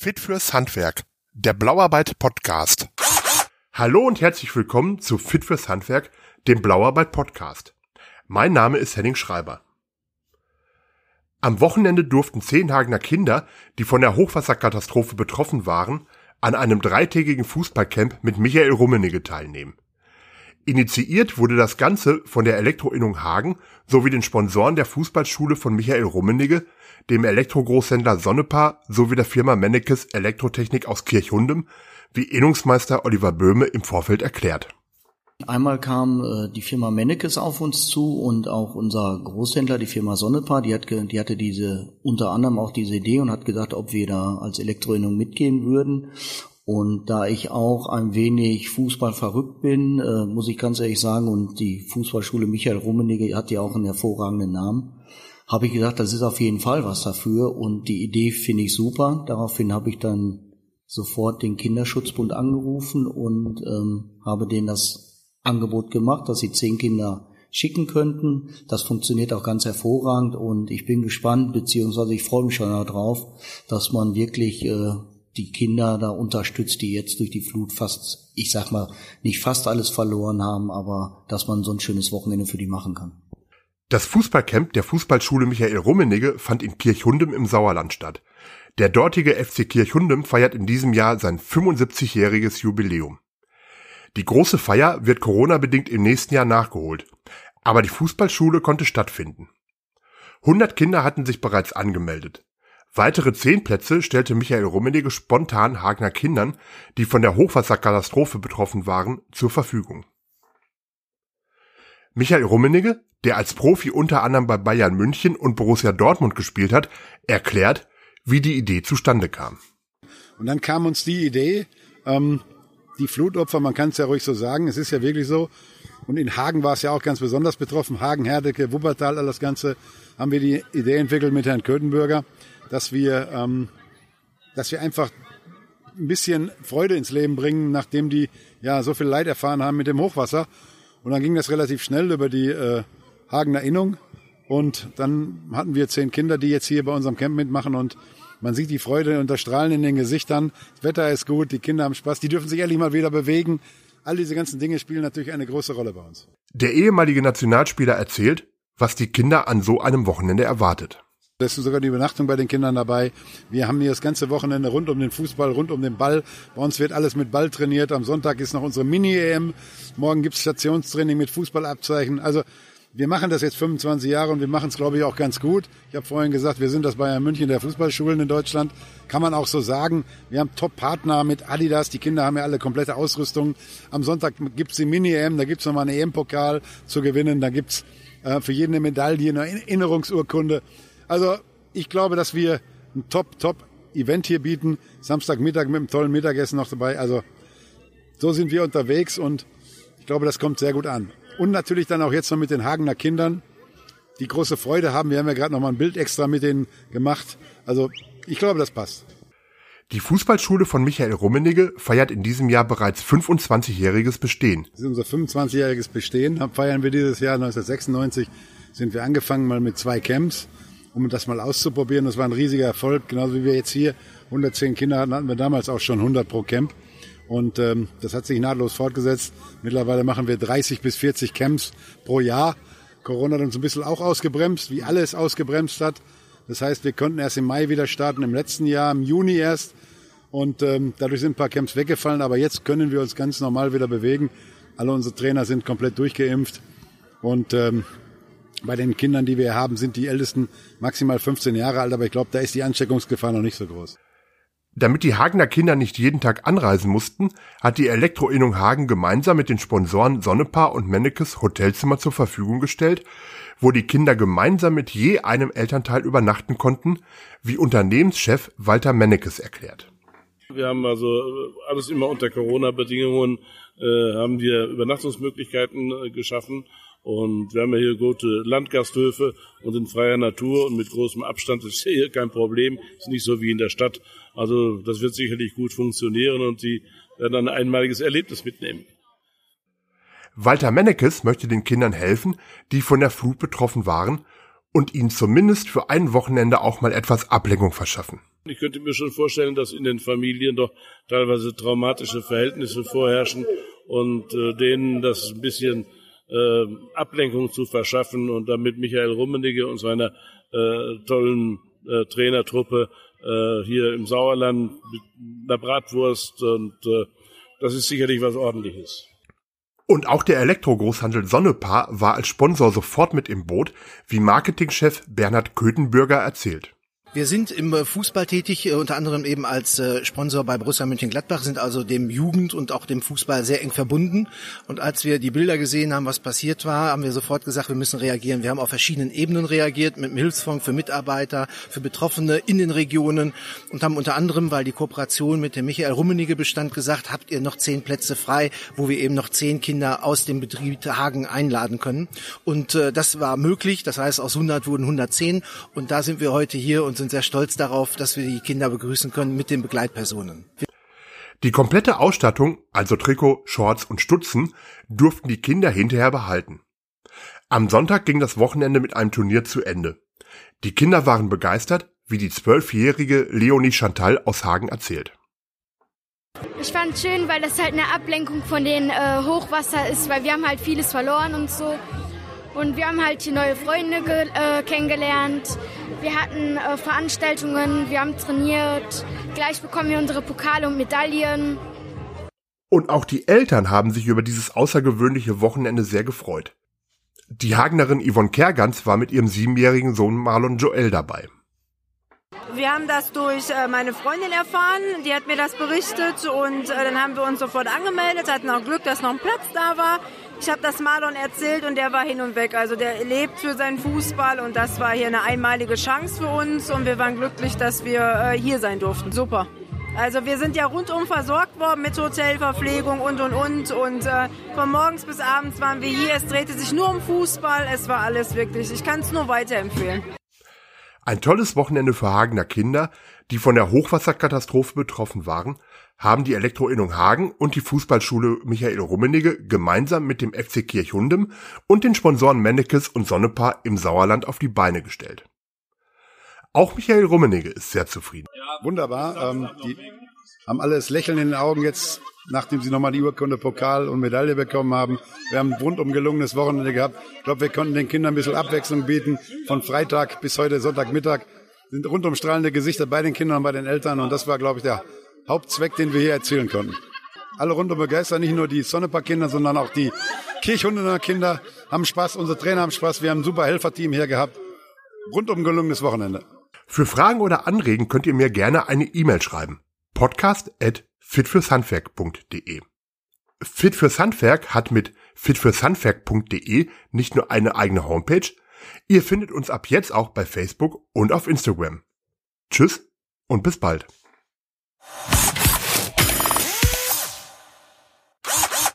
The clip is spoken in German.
Fit fürs Handwerk, der Blauarbeit Podcast. Hallo und herzlich willkommen zu Fit fürs Handwerk, dem Blauarbeit Podcast. Mein Name ist Henning Schreiber. Am Wochenende durften zehn Hagener Kinder, die von der Hochwasserkatastrophe betroffen waren, an einem dreitägigen Fußballcamp mit Michael Rummenigge teilnehmen. Initiiert wurde das Ganze von der Elektroinnung Hagen sowie den Sponsoren der Fußballschule von Michael Rummenigge, dem Elektrogroßhändler Sonnepaar sowie der Firma Mennekes Elektrotechnik aus Kirchhundem, wie Innungsmeister Oliver Böhme im Vorfeld erklärt. Einmal kam äh, die Firma Mennekes auf uns zu und auch unser Großhändler, die Firma Sonnepaar, die, hat die hatte diese unter anderem auch diese Idee und hat gesagt, ob wir da als Elektroinnung mitgehen würden. Und da ich auch ein wenig Fußball verrückt bin, äh, muss ich ganz ehrlich sagen, und die Fußballschule Michael Rummenigge hat ja auch einen hervorragenden Namen, habe ich gesagt, das ist auf jeden Fall was dafür und die Idee finde ich super. Daraufhin habe ich dann sofort den Kinderschutzbund angerufen und ähm, habe denen das Angebot gemacht, dass sie zehn Kinder schicken könnten. Das funktioniert auch ganz hervorragend und ich bin gespannt, beziehungsweise ich freue mich schon darauf, dass man wirklich äh, die Kinder da unterstützt, die jetzt durch die Flut fast, ich sag mal, nicht fast alles verloren haben, aber dass man so ein schönes Wochenende für die machen kann. Das Fußballcamp der Fußballschule Michael Rummenigge fand in Kirchhundem im Sauerland statt. Der dortige FC Kirchhundem feiert in diesem Jahr sein 75-jähriges Jubiläum. Die große Feier wird Corona-bedingt im nächsten Jahr nachgeholt, aber die Fußballschule konnte stattfinden. 100 Kinder hatten sich bereits angemeldet. Weitere zehn Plätze stellte Michael Rummenigge spontan Hagener Kindern, die von der Hochwasserkatastrophe betroffen waren, zur Verfügung. Michael Rummenigge, der als Profi unter anderem bei Bayern München und Borussia Dortmund gespielt hat, erklärt, wie die Idee zustande kam. Und dann kam uns die Idee, ähm, die Flutopfer, man kann es ja ruhig so sagen, es ist ja wirklich so, und in Hagen war es ja auch ganz besonders betroffen, Hagen, Herdecke, Wuppertal, all das Ganze, haben wir die Idee entwickelt mit Herrn Köthenbürger, dass wir, ähm, dass wir einfach ein bisschen Freude ins Leben bringen, nachdem die ja so viel Leid erfahren haben mit dem Hochwasser. Und dann ging das relativ schnell über die äh, Hagener Innung. Und dann hatten wir zehn Kinder, die jetzt hier bei unserem Camp mitmachen und man sieht die Freude und das Strahlen in den Gesichtern. Das Wetter ist gut, die Kinder haben Spaß, die dürfen sich ehrlich mal wieder bewegen. All diese ganzen Dinge spielen natürlich eine große Rolle bei uns. Der ehemalige Nationalspieler erzählt, was die Kinder an so einem Wochenende erwartet. Da ist sogar die Übernachtung bei den Kindern dabei. Wir haben hier das ganze Wochenende rund um den Fußball, rund um den Ball. Bei uns wird alles mit Ball trainiert. Am Sonntag ist noch unsere Mini-EM. Morgen gibt's Stationstraining mit Fußballabzeichen. Also wir machen das jetzt 25 Jahre und wir machen es, glaube ich, auch ganz gut. Ich habe vorhin gesagt, wir sind das Bayern München der Fußballschulen in Deutschland. Kann man auch so sagen. Wir haben Top-Partner mit Adidas. Die Kinder haben ja alle komplette Ausrüstung. Am Sonntag gibt's die Mini-EM. Da gibt's nochmal einen EM-Pokal zu gewinnen. Da gibt's äh, für jeden eine Medaille, eine Erinnerungsurkunde. Also ich glaube, dass wir ein Top-Top-Event hier bieten. Samstagmittag mit einem tollen Mittagessen noch dabei. Also so sind wir unterwegs und ich glaube, das kommt sehr gut an. Und natürlich dann auch jetzt noch mit den Hagener Kindern, die große Freude haben. Wir haben ja gerade noch mal ein Bild extra mit denen gemacht. Also ich glaube, das passt. Die Fußballschule von Michael Rummenigge feiert in diesem Jahr bereits 25-jähriges Bestehen. Das ist unser 25-jähriges Bestehen. Feiern wir dieses Jahr 1996 sind wir angefangen mal mit zwei Camps um das mal auszuprobieren. Das war ein riesiger Erfolg, genauso wie wir jetzt hier 110 Kinder hatten, hatten wir damals auch schon 100 pro Camp. Und ähm, das hat sich nahtlos fortgesetzt. Mittlerweile machen wir 30 bis 40 Camps pro Jahr. Corona hat uns ein bisschen auch ausgebremst, wie alles ausgebremst hat. Das heißt, wir konnten erst im Mai wieder starten, im letzten Jahr, im Juni erst. Und ähm, dadurch sind ein paar Camps weggefallen, aber jetzt können wir uns ganz normal wieder bewegen. Alle unsere Trainer sind komplett durchgeimpft. Und ähm, bei den Kindern, die wir haben, sind die Ältesten maximal 15 Jahre alt, aber ich glaube, da ist die Ansteckungsgefahr noch nicht so groß. Damit die Hagener Kinder nicht jeden Tag anreisen mussten, hat die Elektroinnung Hagen gemeinsam mit den Sponsoren Sonnepaar und Mennekes Hotelzimmer zur Verfügung gestellt, wo die Kinder gemeinsam mit je einem Elternteil übernachten konnten, wie Unternehmenschef Walter Mennekes erklärt. Wir haben also alles immer unter Corona-Bedingungen, äh, haben wir Übernachtungsmöglichkeiten äh, geschaffen und wir haben ja hier gute Landgasthöfe und in freier Natur und mit großem Abstand ist hier kein Problem. Ist nicht so wie in der Stadt. Also das wird sicherlich gut funktionieren und Sie werden ein einmaliges Erlebnis mitnehmen. Walter Mennekes möchte den Kindern helfen, die von der Flut betroffen waren und ihnen zumindest für ein Wochenende auch mal etwas Ablenkung verschaffen. Ich könnte mir schon vorstellen, dass in den Familien doch teilweise traumatische Verhältnisse vorherrschen und äh, denen das ein bisschen äh, Ablenkung zu verschaffen und damit Michael Rummenigge und seiner äh, tollen äh, Trainertruppe äh, hier im Sauerland mit einer Bratwurst und äh, das ist sicherlich was ordentliches. Und auch der Elektrogroßhandel Sonnepaar war als Sponsor sofort mit im Boot, wie Marketingchef Bernhard Köthenbürger erzählt. Wir sind im äh, Fußball tätig, äh, unter anderem eben als äh, Sponsor bei Borussia Mönchengladbach, sind also dem Jugend und auch dem Fußball sehr eng verbunden. Und als wir die Bilder gesehen haben, was passiert war, haben wir sofort gesagt, wir müssen reagieren. Wir haben auf verschiedenen Ebenen reagiert, mit dem Hilfsfonds für Mitarbeiter, für Betroffene in den Regionen und haben unter anderem, weil die Kooperation mit dem Michael Rummenigge bestand, gesagt, habt ihr noch zehn Plätze frei, wo wir eben noch zehn Kinder aus dem Betrieb Hagen einladen können. Und das war möglich. Das heißt, aus 100 wurden 110 und da sind wir heute hier und sind sehr stolz darauf, dass wir die Kinder begrüßen können mit den Begleitpersonen. Die komplette Ausstattung, also Trikot, Shorts und Stutzen, durften die Kinder hinterher behalten. Am Sonntag ging das Wochenende mit einem Turnier zu Ende. Die Kinder waren begeistert, wie die zwölfjährige Leonie Chantal aus Hagen erzählt. Ich fand schön, weil das halt eine Ablenkung von den äh, Hochwasser ist, weil wir haben halt vieles verloren und so. Und wir haben halt hier neue Freunde äh, kennengelernt. Wir hatten äh, Veranstaltungen, wir haben trainiert. Gleich bekommen wir unsere Pokale und Medaillen. Und auch die Eltern haben sich über dieses außergewöhnliche Wochenende sehr gefreut. Die Hagnerin Yvonne Kergans war mit ihrem siebenjährigen Sohn Marlon Joel dabei. Wir haben das durch äh, meine Freundin erfahren, die hat mir das berichtet und äh, dann haben wir uns sofort angemeldet, hatten auch Glück, dass noch ein Platz da war. Ich habe das Marlon erzählt und der war hin und weg. Also der lebt für seinen Fußball und das war hier eine einmalige Chance für uns und wir waren glücklich, dass wir äh, hier sein durften. Super. Also wir sind ja rundum versorgt worden mit Hotelverpflegung und und und und äh, von morgens bis abends waren wir hier. Es drehte sich nur um Fußball. Es war alles wirklich. Ich kann es nur weiterempfehlen. Ein tolles Wochenende für Hagener Kinder, die von der Hochwasserkatastrophe betroffen waren, haben die Elektroinnung Hagen und die Fußballschule Michael Rummenigge gemeinsam mit dem FC Kirchhundem und den Sponsoren Mennekes und Sonnepaar im Sauerland auf die Beine gestellt. Auch Michael Rummenigge ist sehr zufrieden. Wunderbar. Ähm, die haben alles Lächeln in den Augen jetzt, nachdem sie nochmal die Urkunde, Pokal und Medaille bekommen haben. Wir haben ein rundum gelungenes Wochenende gehabt. Ich glaube, wir konnten den Kindern ein bisschen Abwechslung bieten. Von Freitag bis heute Sonntagmittag sind rundum strahlende Gesichter bei den Kindern und bei den Eltern. Und das war, glaube ich, der Hauptzweck, den wir hier erzielen konnten. Alle rundum begeistert, nicht nur die Sonnepark-Kinder, sondern auch die Kirchhundener Kinder haben Spaß, unsere Trainer haben Spaß, wir haben ein super Helferteam hier gehabt. Rundum gelungenes Wochenende. Für Fragen oder Anregen könnt ihr mir gerne eine E-Mail schreiben. Podcast at fitfürshandwerk.de Fit fürs Handwerk hat mit fitfürshandwerk.de nicht nur eine eigene Homepage, ihr findet uns ab jetzt auch bei Facebook und auf Instagram. Tschüss und bis bald.